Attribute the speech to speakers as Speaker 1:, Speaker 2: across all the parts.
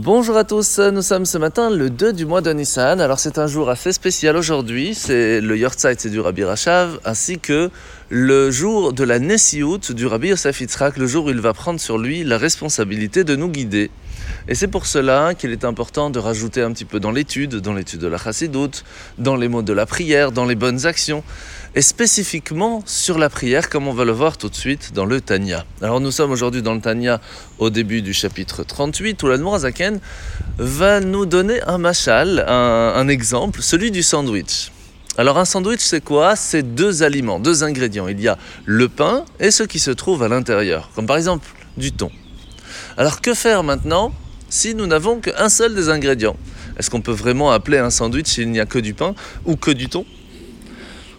Speaker 1: Bonjour à tous, nous sommes ce matin le 2 du mois de Nissan. Alors c'est un jour assez spécial aujourd'hui, c'est le Yortzeit du Rabbi Rachav, ainsi que le jour de la Nessiout du Rabbi Yosef Yitzhak, le jour où il va prendre sur lui la responsabilité de nous guider. Et c'est pour cela qu'il est important de rajouter un petit peu dans l'étude, dans l'étude de la chassidoute, dans les mots de la prière, dans les bonnes actions, et spécifiquement sur la prière, comme on va le voir tout de suite dans le Tanya. Alors nous sommes aujourd'hui dans le Tanya au début du chapitre 38, où la Zaken va nous donner un machal, un exemple, celui du sandwich. Alors un sandwich c'est quoi? C'est deux aliments, deux ingrédients. Il y a le pain et ce qui se trouve à l'intérieur, comme par exemple du thon. Alors que faire maintenant si nous n'avons qu'un seul des ingrédients? Est-ce qu'on peut vraiment appeler un sandwich s'il n'y a que du pain ou que du thon?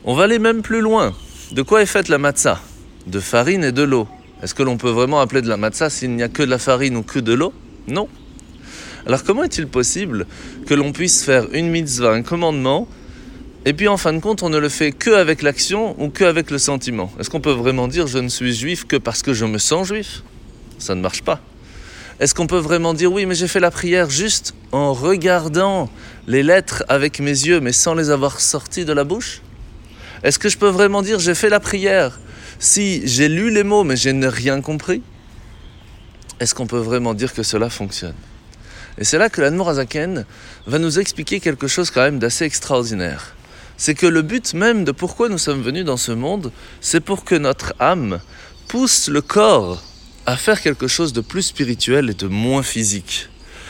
Speaker 1: On va aller même plus loin. De quoi est faite la matzah De farine et de l'eau. Est-ce que l'on peut vraiment appeler de la matzah s'il n'y a que de la farine ou que de l'eau? Non. Alors comment est-il possible que l'on puisse faire une mitzvah, un commandement, et puis en fin de compte on ne le fait que avec l'action ou que avec le sentiment? Est-ce qu'on peut vraiment dire je ne suis juif que parce que je me sens juif Ça ne marche pas. Est-ce qu'on peut vraiment dire oui, mais j'ai fait la prière juste en regardant les lettres avec mes yeux, mais sans les avoir sorties de la bouche? Est-ce que je peux vraiment dire j'ai fait la prière si j'ai lu les mots, mais je n'ai rien compris? Est-ce qu'on peut vraiment dire que cela fonctionne? Et c'est là que l'Anmorazaken va nous expliquer quelque chose quand même d'assez extraordinaire. C'est que le but même de pourquoi nous sommes venus dans ce monde, c'est pour que notre âme pousse le corps à faire quelque chose de plus spirituel et de moins physique.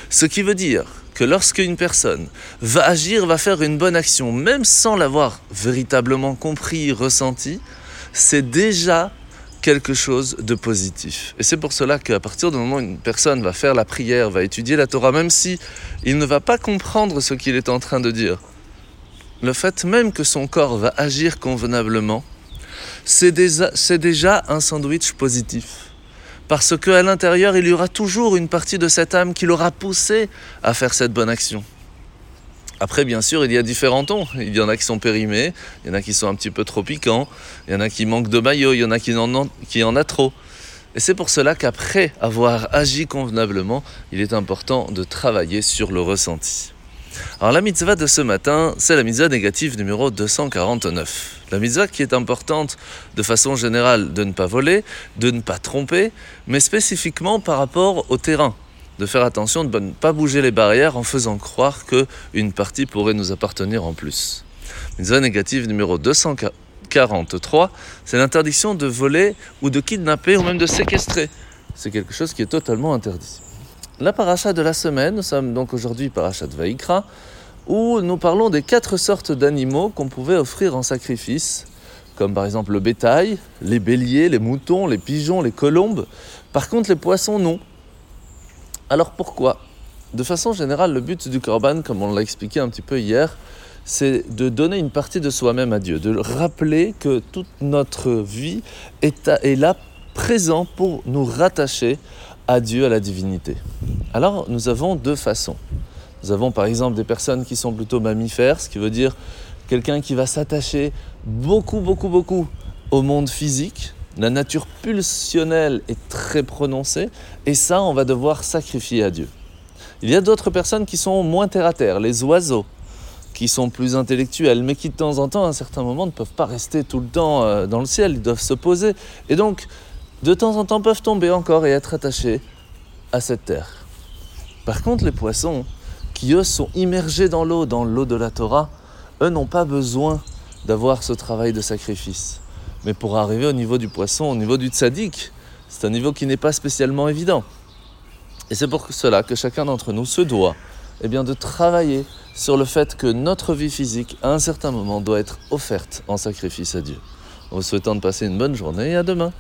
Speaker 1: Ce qui veut dire que lorsque une personne va agir, va faire une bonne action, même sans l'avoir véritablement compris, ressenti, c'est déjà quelque chose de positif. Et c'est pour cela qu'à partir du moment où une personne va faire la prière, va étudier la Torah, même si il ne va pas comprendre ce qu'il est en train de dire, le fait même que son corps va agir convenablement, c'est déjà un sandwich positif parce qu'à l'intérieur, il y aura toujours une partie de cette âme qui l'aura poussé à faire cette bonne action. Après, bien sûr, il y a différents tons. Il y en a qui sont périmés, il y en a qui sont un petit peu trop piquants, il y en a qui manquent de maillot, il y en a qui en ont, qui en a trop. Et c'est pour cela qu'après avoir agi convenablement, il est important de travailler sur le ressenti. Alors la mitzvah de ce matin, c'est la mitzvah négative numéro 249. La mitzvah qui est importante de façon générale de ne pas voler, de ne pas tromper, mais spécifiquement par rapport au terrain. De faire attention de ne pas bouger les barrières en faisant croire qu'une partie pourrait nous appartenir en plus. Mitzvah négative numéro 243, c'est l'interdiction de voler ou de kidnapper ou même de séquestrer. C'est quelque chose qui est totalement interdit. La paracha de la semaine, nous sommes donc aujourd'hui paracha de Vaikra, où nous parlons des quatre sortes d'animaux qu'on pouvait offrir en sacrifice, comme par exemple le bétail, les béliers, les moutons, les pigeons, les colombes. Par contre, les poissons, non. Alors pourquoi? De façon générale, le but du korban, comme on l'a expliqué un petit peu hier, c'est de donner une partie de soi-même à Dieu, de rappeler que toute notre vie est, est là présent pour nous rattacher à Dieu, à la divinité. Alors nous avons deux façons. Nous avons par exemple des personnes qui sont plutôt mammifères, ce qui veut dire quelqu'un qui va s'attacher beaucoup, beaucoup, beaucoup au monde physique. La nature pulsionnelle est très prononcée et ça, on va devoir sacrifier à Dieu. Il y a d'autres personnes qui sont moins terre à terre, les oiseaux, qui sont plus intellectuels, mais qui de temps en temps, à un certain moment, ne peuvent pas rester tout le temps euh, dans le ciel, ils doivent se poser. Et donc, de temps en temps, peuvent tomber encore et être attachés à cette terre. Par contre, les poissons, qui eux sont immergés dans l'eau, dans l'eau de la Torah, eux n'ont pas besoin d'avoir ce travail de sacrifice. Mais pour arriver au niveau du poisson, au niveau du tzaddik, c'est un niveau qui n'est pas spécialement évident. Et c'est pour cela que chacun d'entre nous se doit eh bien, de travailler sur le fait que notre vie physique, à un certain moment, doit être offerte en sacrifice à Dieu. En vous souhaitant de passer une bonne journée et à demain.